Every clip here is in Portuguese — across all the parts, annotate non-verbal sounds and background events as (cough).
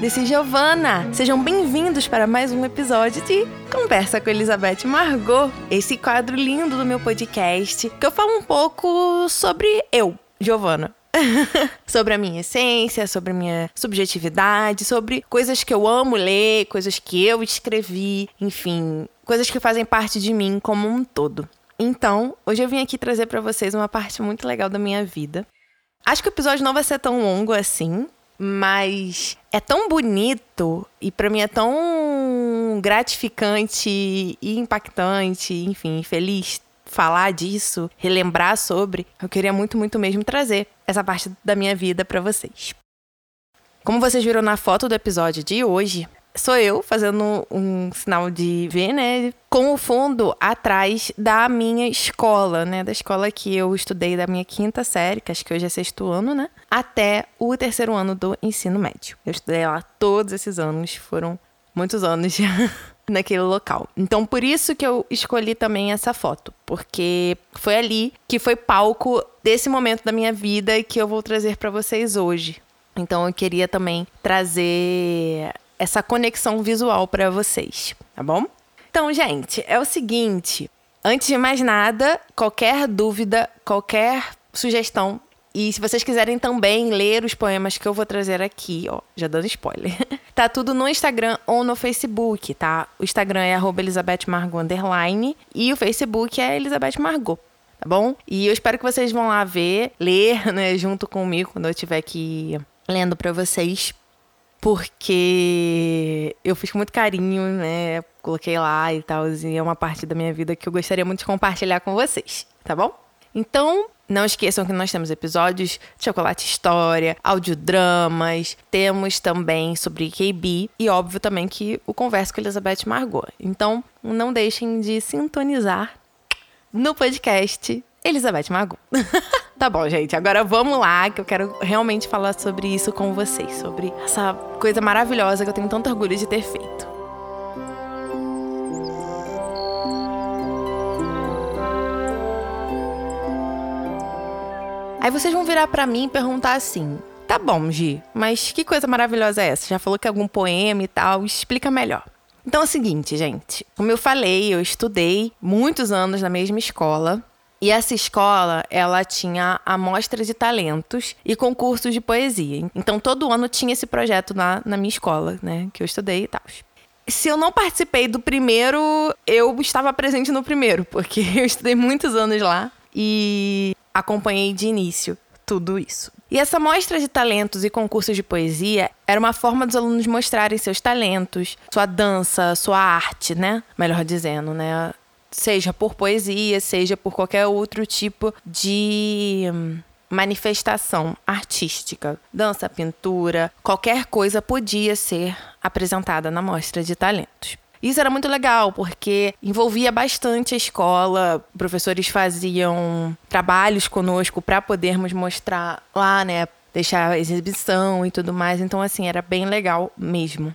this is Giovanna. Sejam bem-vindos para mais um episódio de Conversa com Elizabeth Margot, esse quadro lindo do meu podcast, que eu falo um pouco sobre eu, Giovanna. (laughs) sobre a minha essência, sobre a minha subjetividade, sobre coisas que eu amo ler, coisas que eu escrevi, enfim, coisas que fazem parte de mim como um todo. Então, hoje eu vim aqui trazer para vocês uma parte muito legal da minha vida. Acho que o episódio não vai ser tão longo assim, mas é tão bonito e para mim é tão gratificante e impactante, enfim, feliz falar disso, relembrar sobre. Eu queria muito, muito mesmo trazer essa parte da minha vida para vocês. Como vocês viram na foto do episódio de hoje, sou eu fazendo um sinal de V, né? Com o fundo atrás da minha escola, né? Da escola que eu estudei da minha quinta série, que acho que hoje é sexto ano, né? Até o terceiro ano do ensino médio. Eu estudei lá todos esses anos, foram muitos anos já (laughs) naquele local. Então, por isso que eu escolhi também essa foto, porque foi ali que foi palco desse momento da minha vida que eu vou trazer para vocês hoje. Então, eu queria também trazer essa conexão visual para vocês, tá bom? Então, gente, é o seguinte, antes de mais nada, qualquer dúvida, qualquer sugestão, e se vocês quiserem também ler os poemas que eu vou trazer aqui, ó, já dando spoiler, (laughs) tá tudo no Instagram ou no Facebook, tá? O Instagram é Elizabeth Margot underline e o Facebook é Elizabeth Margot tá bom? E eu espero que vocês vão lá ver, ler, (laughs) né, junto comigo quando eu estiver aqui lendo para vocês, porque eu fiz com muito carinho, né? Coloquei lá e tal, e é uma parte da minha vida que eu gostaria muito de compartilhar com vocês, tá bom? Então, não esqueçam que nós temos episódios de Chocolate História, audiodramas, temos também sobre KB e óbvio também que o Converso com Elizabeth Margot. Então, não deixem de sintonizar no podcast Elizabeth Margot. (laughs) Tá bom, gente. Agora vamos lá, que eu quero realmente falar sobre isso com vocês, sobre essa coisa maravilhosa que eu tenho tanto orgulho de ter feito. Aí vocês vão virar para mim e perguntar assim: "Tá bom, Gi, mas que coisa maravilhosa é essa? Já falou que é algum poema e tal, explica melhor". Então é o seguinte, gente. Como eu falei, eu estudei muitos anos na mesma escola e essa escola, ela tinha amostra de talentos e concursos de poesia. Então, todo ano tinha esse projeto na, na minha escola, né? Que eu estudei e tal. Se eu não participei do primeiro, eu estava presente no primeiro, porque (laughs) eu estudei muitos anos lá e acompanhei de início tudo isso. E essa mostra de talentos e concursos de poesia era uma forma dos alunos mostrarem seus talentos, sua dança, sua arte, né? Melhor dizendo, né? Seja por poesia, seja por qualquer outro tipo de hum, manifestação artística, dança, pintura, qualquer coisa podia ser apresentada na mostra de talentos. Isso era muito legal, porque envolvia bastante a escola, professores faziam trabalhos conosco para podermos mostrar lá, né, deixar a exibição e tudo mais. Então, assim, era bem legal mesmo.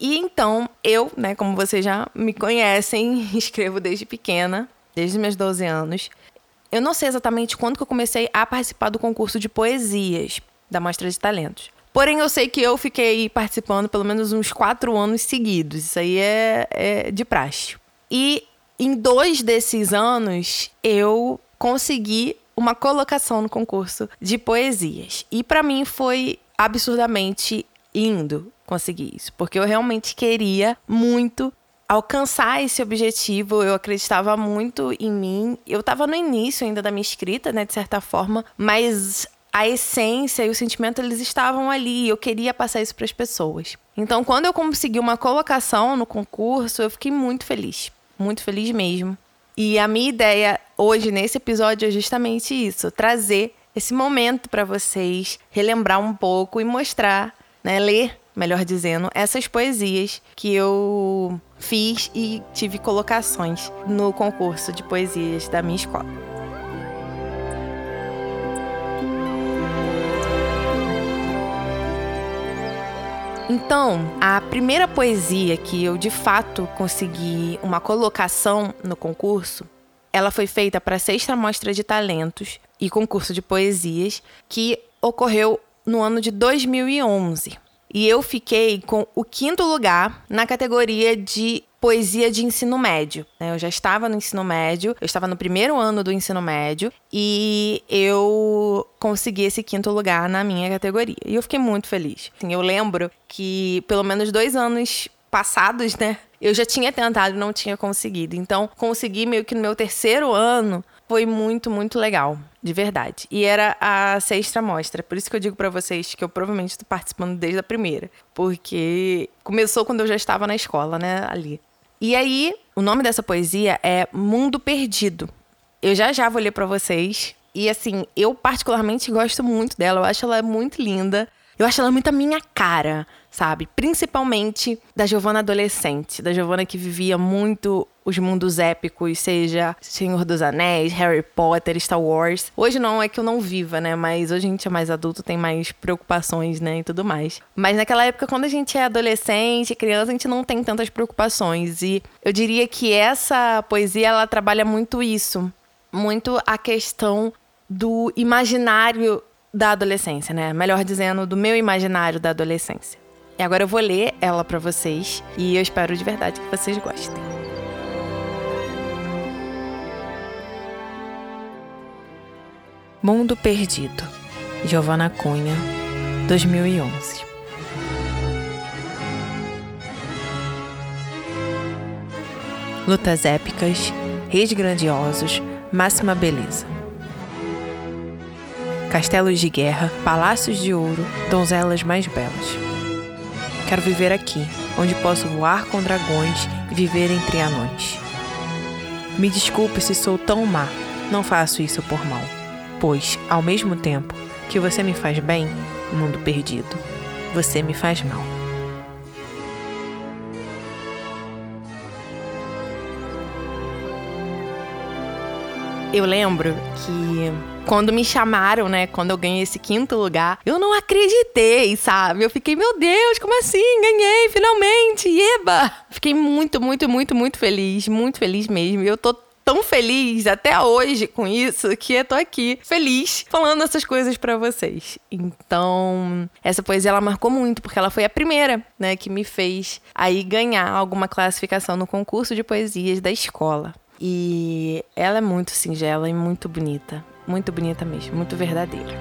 E então, eu, né, como vocês já me conhecem, (laughs) escrevo desde pequena, desde meus 12 anos. Eu não sei exatamente quando que eu comecei a participar do concurso de poesias da Mostra de Talentos. Porém, eu sei que eu fiquei participando pelo menos uns quatro anos seguidos. Isso aí é, é de praxe. E em dois desses anos, eu consegui uma colocação no concurso de poesias. E para mim foi absurdamente lindo conseguir isso, porque eu realmente queria muito alcançar esse objetivo. Eu acreditava muito em mim. Eu estava no início ainda da minha escrita, né, de certa forma, mas a essência e o sentimento eles estavam ali. Eu queria passar isso para as pessoas. Então, quando eu consegui uma colocação no concurso, eu fiquei muito feliz, muito feliz mesmo. E a minha ideia hoje nesse episódio é justamente isso, trazer esse momento para vocês, relembrar um pouco e mostrar, né, ler melhor dizendo, essas poesias que eu fiz e tive colocações no concurso de poesias da minha escola. Então, a primeira poesia que eu de fato consegui uma colocação no concurso, ela foi feita para a sexta mostra de talentos e concurso de poesias que ocorreu no ano de 2011. E eu fiquei com o quinto lugar na categoria de poesia de ensino médio. Né? Eu já estava no ensino médio, eu estava no primeiro ano do ensino médio e eu consegui esse quinto lugar na minha categoria. E eu fiquei muito feliz. Assim, eu lembro que pelo menos dois anos passados, né? Eu já tinha tentado e não tinha conseguido. Então, consegui meio que no meu terceiro ano foi muito, muito legal, de verdade. E era a sexta mostra, por isso que eu digo para vocês que eu provavelmente estou participando desde a primeira, porque começou quando eu já estava na escola, né, ali. E aí, o nome dessa poesia é Mundo Perdido. Eu já já vou ler para vocês. E assim, eu particularmente gosto muito dela, eu acho ela muito linda. Eu acho ela muito a minha cara, sabe? Principalmente da Giovanna adolescente, da Giovanna que vivia muito os mundos épicos, seja Senhor dos Anéis, Harry Potter, Star Wars. Hoje não é que eu não viva, né? Mas hoje a gente é mais adulto, tem mais preocupações, né? E tudo mais. Mas naquela época, quando a gente é adolescente, criança, a gente não tem tantas preocupações. E eu diria que essa poesia, ela trabalha muito isso. Muito a questão do imaginário da adolescência, né? Melhor dizendo, do meu imaginário da adolescência. E agora eu vou ler ela para vocês e eu espero de verdade que vocês gostem. Mundo Perdido, Giovanna Cunha, 2011. Lutas épicas, reis grandiosos, máxima beleza castelos de guerra, palácios de ouro, donzelas mais belas. Quero viver aqui, onde posso voar com dragões e viver entre anões. Me desculpe se sou tão má, não faço isso por mal, pois, ao mesmo tempo que você me faz bem, mundo perdido, você me faz mal. Eu lembro que quando me chamaram, né, quando eu ganhei esse quinto lugar, eu não acreditei, sabe? Eu fiquei, meu Deus, como assim? Ganhei, finalmente! Eba! Fiquei muito, muito, muito, muito feliz, muito feliz mesmo. Eu tô tão feliz até hoje com isso que eu tô aqui feliz falando essas coisas para vocês. Então, essa poesia ela marcou muito porque ela foi a primeira, né, que me fez aí ganhar alguma classificação no concurso de poesias da escola. E ela é muito singela e muito bonita. Muito bonita mesmo, muito verdadeira.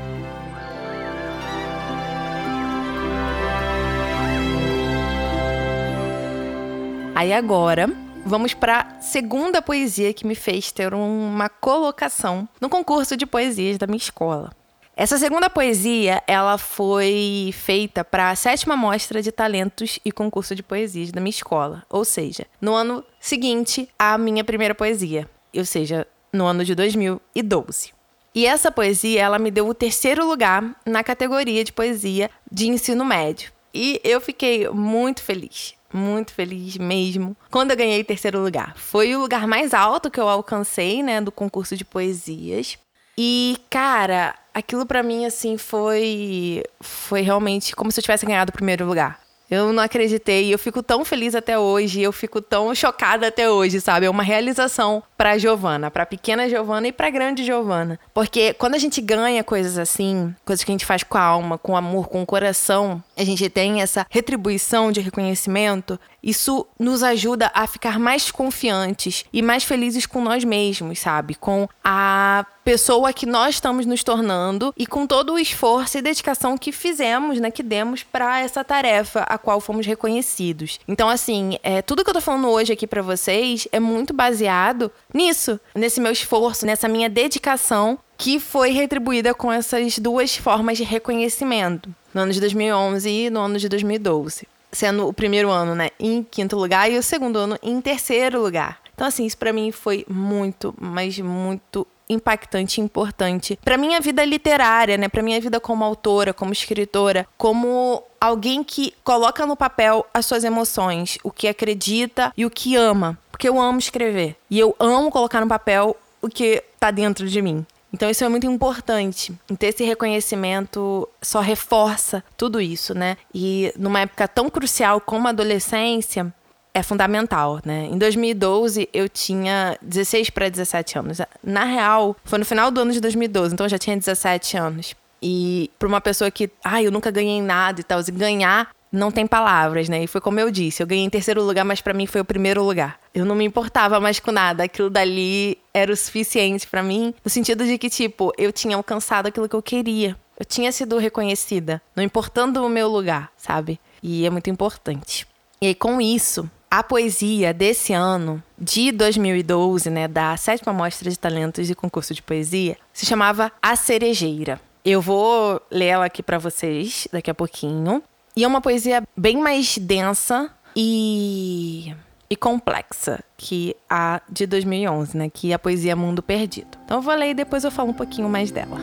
Aí agora, vamos para a segunda poesia que me fez ter uma colocação no concurso de poesias da minha escola. Essa segunda poesia, ela foi feita para a sétima mostra de talentos e concurso de poesias da minha escola, ou seja, no ano seguinte à minha primeira poesia, ou seja, no ano de 2012. E essa poesia, ela me deu o terceiro lugar na categoria de poesia de ensino médio. E eu fiquei muito feliz, muito feliz mesmo, quando eu ganhei terceiro lugar. Foi o lugar mais alto que eu alcancei, né, do concurso de poesias. E, cara, aquilo para mim, assim, foi, foi realmente como se eu tivesse ganhado o primeiro lugar. Eu não acreditei. Eu fico tão feliz até hoje. Eu fico tão chocada até hoje, sabe? É uma realização pra Giovana, pra pequena Giovana e pra grande Giovana. Porque quando a gente ganha coisas assim, coisas que a gente faz com a alma, com amor, com o coração, a gente tem essa retribuição de reconhecimento, isso nos ajuda a ficar mais confiantes e mais felizes com nós mesmos, sabe? Com a pessoa que nós estamos nos tornando e com todo o esforço e dedicação que fizemos, né, que demos para essa tarefa a qual fomos reconhecidos. Então, assim, é, tudo que eu tô falando hoje aqui para vocês é muito baseado nisso, nesse meu esforço, nessa minha dedicação que foi retribuída com essas duas formas de reconhecimento, no ano de 2011 e no ano de 2012 sendo o primeiro ano, né, em quinto lugar e o segundo ano em terceiro lugar. Então, assim, isso para mim foi muito, mas muito impactante e importante para minha vida literária, né, para minha vida como autora, como escritora, como alguém que coloca no papel as suas emoções, o que acredita e o que ama, porque eu amo escrever e eu amo colocar no papel o que tá dentro de mim. Então isso é muito importante. Ter esse reconhecimento só reforça tudo isso, né? E numa época tão crucial como a adolescência, é fundamental, né? Em 2012 eu tinha 16 para 17 anos. Na real, foi no final do ano de 2012, então eu já tinha 17 anos. E para uma pessoa que, ah, eu nunca ganhei nada e tal, e ganhar não tem palavras, né? E foi como eu disse, eu ganhei em terceiro lugar, mas para mim foi o primeiro lugar. Eu não me importava mais com nada, aquilo dali era o suficiente para mim, no sentido de que tipo, eu tinha alcançado aquilo que eu queria. Eu tinha sido reconhecida, não importando o meu lugar, sabe? E é muito importante. E aí, com isso, a poesia desse ano, de 2012, né, da sétima mostra de talentos e concurso de poesia, se chamava A Cerejeira. Eu vou ler ela aqui para vocês daqui a pouquinho. E é uma poesia bem mais densa e, e complexa que a de 2011, né? Que é a poesia Mundo Perdido. Então eu vou ler e depois eu falo um pouquinho mais dela.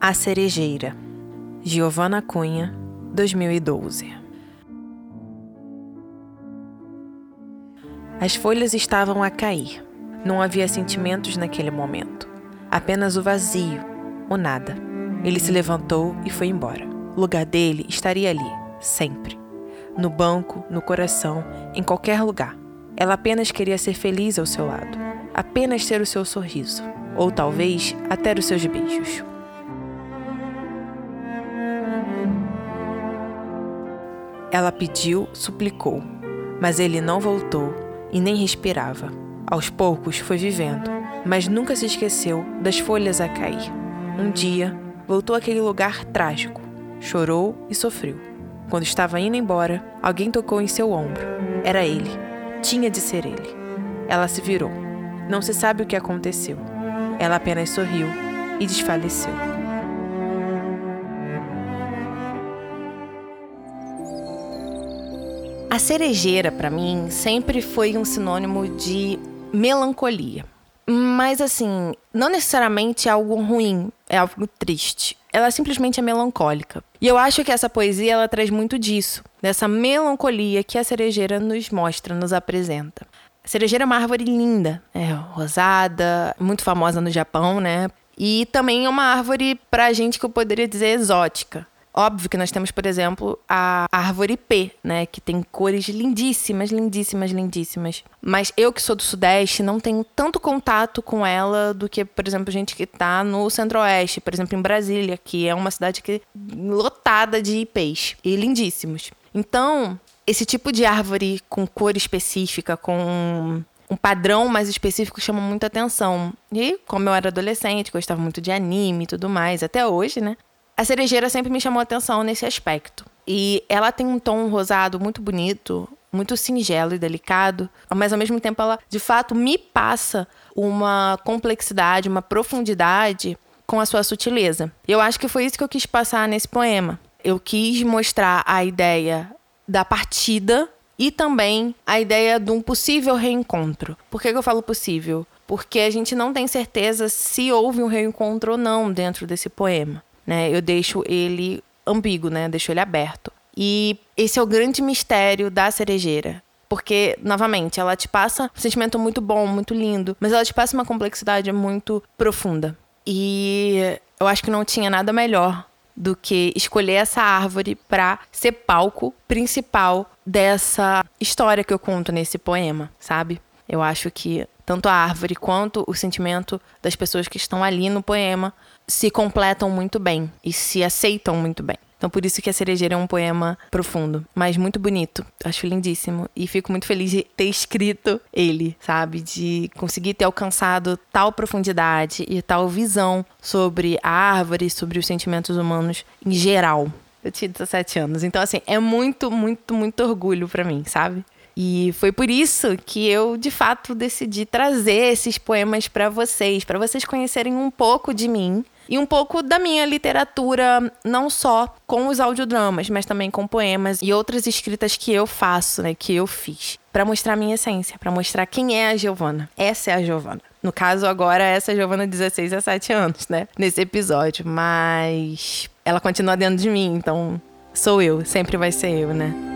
A Cerejeira, Giovana Cunha, 2012. As folhas estavam a cair. Não havia sentimentos naquele momento. Apenas o vazio o nada. Ele se levantou e foi embora. O lugar dele estaria ali, sempre. No banco, no coração, em qualquer lugar. Ela apenas queria ser feliz ao seu lado, apenas ter o seu sorriso, ou talvez até os seus beijos. Ela pediu, suplicou, mas ele não voltou e nem respirava. Aos poucos foi vivendo, mas nunca se esqueceu das folhas a cair. Um dia, voltou àquele lugar trágico. Chorou e sofreu. Quando estava indo embora, alguém tocou em seu ombro. Era ele. Tinha de ser ele. Ela se virou. Não se sabe o que aconteceu. Ela apenas sorriu e desfaleceu. A cerejeira, para mim, sempre foi um sinônimo de melancolia. Mas assim, não necessariamente algo ruim, é algo triste. Ela simplesmente é melancólica. E eu acho que essa poesia ela traz muito disso, dessa melancolia que a cerejeira nos mostra, nos apresenta. A cerejeira é uma árvore linda, é rosada, muito famosa no Japão, né? E também é uma árvore pra gente que eu poderia dizer exótica. Óbvio que nós temos, por exemplo, a árvore P, né? Que tem cores lindíssimas, lindíssimas, lindíssimas. Mas eu que sou do Sudeste não tenho tanto contato com ela do que, por exemplo, gente que está no Centro-Oeste, por exemplo, em Brasília, que é uma cidade que lotada de ipês e lindíssimos. Então, esse tipo de árvore com cor específica, com um padrão mais específico chama muita atenção. E como eu era adolescente, gostava muito de anime e tudo mais, até hoje, né? A cerejeira sempre me chamou atenção nesse aspecto. E ela tem um tom rosado muito bonito, muito singelo e delicado, mas ao mesmo tempo ela de fato me passa uma complexidade, uma profundidade com a sua sutileza. Eu acho que foi isso que eu quis passar nesse poema. Eu quis mostrar a ideia da partida e também a ideia de um possível reencontro. Por que, eu falo possível? Porque a gente não tem certeza se houve um reencontro ou não dentro desse poema né? Eu deixo ele ambíguo, né? Eu deixo ele aberto. E esse é o grande mistério da cerejeira. Porque, novamente, ela te passa um sentimento muito bom, muito lindo, mas ela te passa uma complexidade muito profunda. E eu acho que não tinha nada melhor do que escolher essa árvore para ser palco principal dessa história que eu conto nesse poema, sabe? Eu acho que tanto a árvore quanto o sentimento das pessoas que estão ali no poema se completam muito bem e se aceitam muito bem. Então, por isso que a Cerejeira é um poema profundo, mas muito bonito. Acho lindíssimo. E fico muito feliz de ter escrito ele, sabe? De conseguir ter alcançado tal profundidade e tal visão sobre a árvore, sobre os sentimentos humanos em geral. Eu tinha 17 anos. Então, assim, é muito, muito, muito orgulho para mim, sabe? E foi por isso que eu, de fato, decidi trazer esses poemas para vocês, para vocês conhecerem um pouco de mim e um pouco da minha literatura, não só com os audiodramas, mas também com poemas e outras escritas que eu faço, né, que eu fiz, para mostrar a minha essência, para mostrar quem é a Giovana. Essa é a Giovana. No caso, agora, essa é a Giovana, 16 a 7 anos, né? Nesse episódio. Mas ela continua dentro de mim, então sou eu, sempre vai ser eu, né?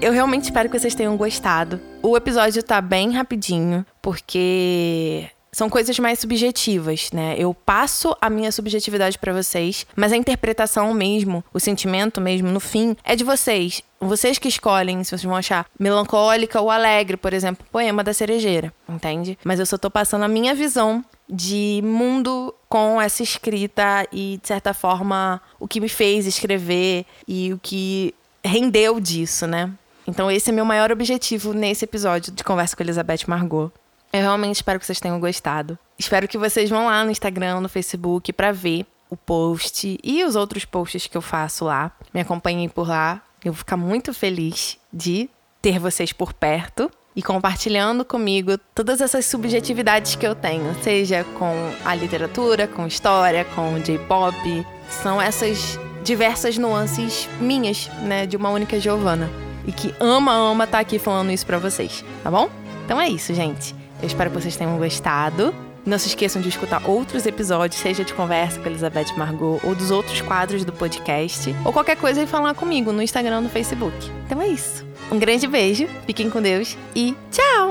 Eu realmente espero que vocês tenham gostado. O episódio tá bem rapidinho, porque são coisas mais subjetivas, né? Eu passo a minha subjetividade para vocês, mas a interpretação mesmo, o sentimento mesmo, no fim, é de vocês. Vocês que escolhem se vocês vão achar melancólica ou alegre, por exemplo, poema da cerejeira, entende? Mas eu só tô passando a minha visão de mundo com essa escrita e, de certa forma, o que me fez escrever e o que rendeu disso, né? Então, esse é meu maior objetivo nesse episódio de Conversa com Elizabeth Margot. Eu realmente espero que vocês tenham gostado. Espero que vocês vão lá no Instagram, no Facebook para ver o post e os outros posts que eu faço lá. Me acompanhem por lá. Eu vou ficar muito feliz de ter vocês por perto e compartilhando comigo todas essas subjetividades que eu tenho, seja com a literatura, com história, com J-pop. São essas diversas nuances minhas, né, de uma única Giovana. E que ama, ama estar tá aqui falando isso para vocês, tá bom? Então é isso, gente. Eu espero que vocês tenham gostado. Não se esqueçam de escutar outros episódios, seja de conversa com a Elizabeth Margot ou dos outros quadros do podcast, ou qualquer coisa e falar comigo no Instagram no Facebook. Então é isso. Um grande beijo, fiquem com Deus e tchau!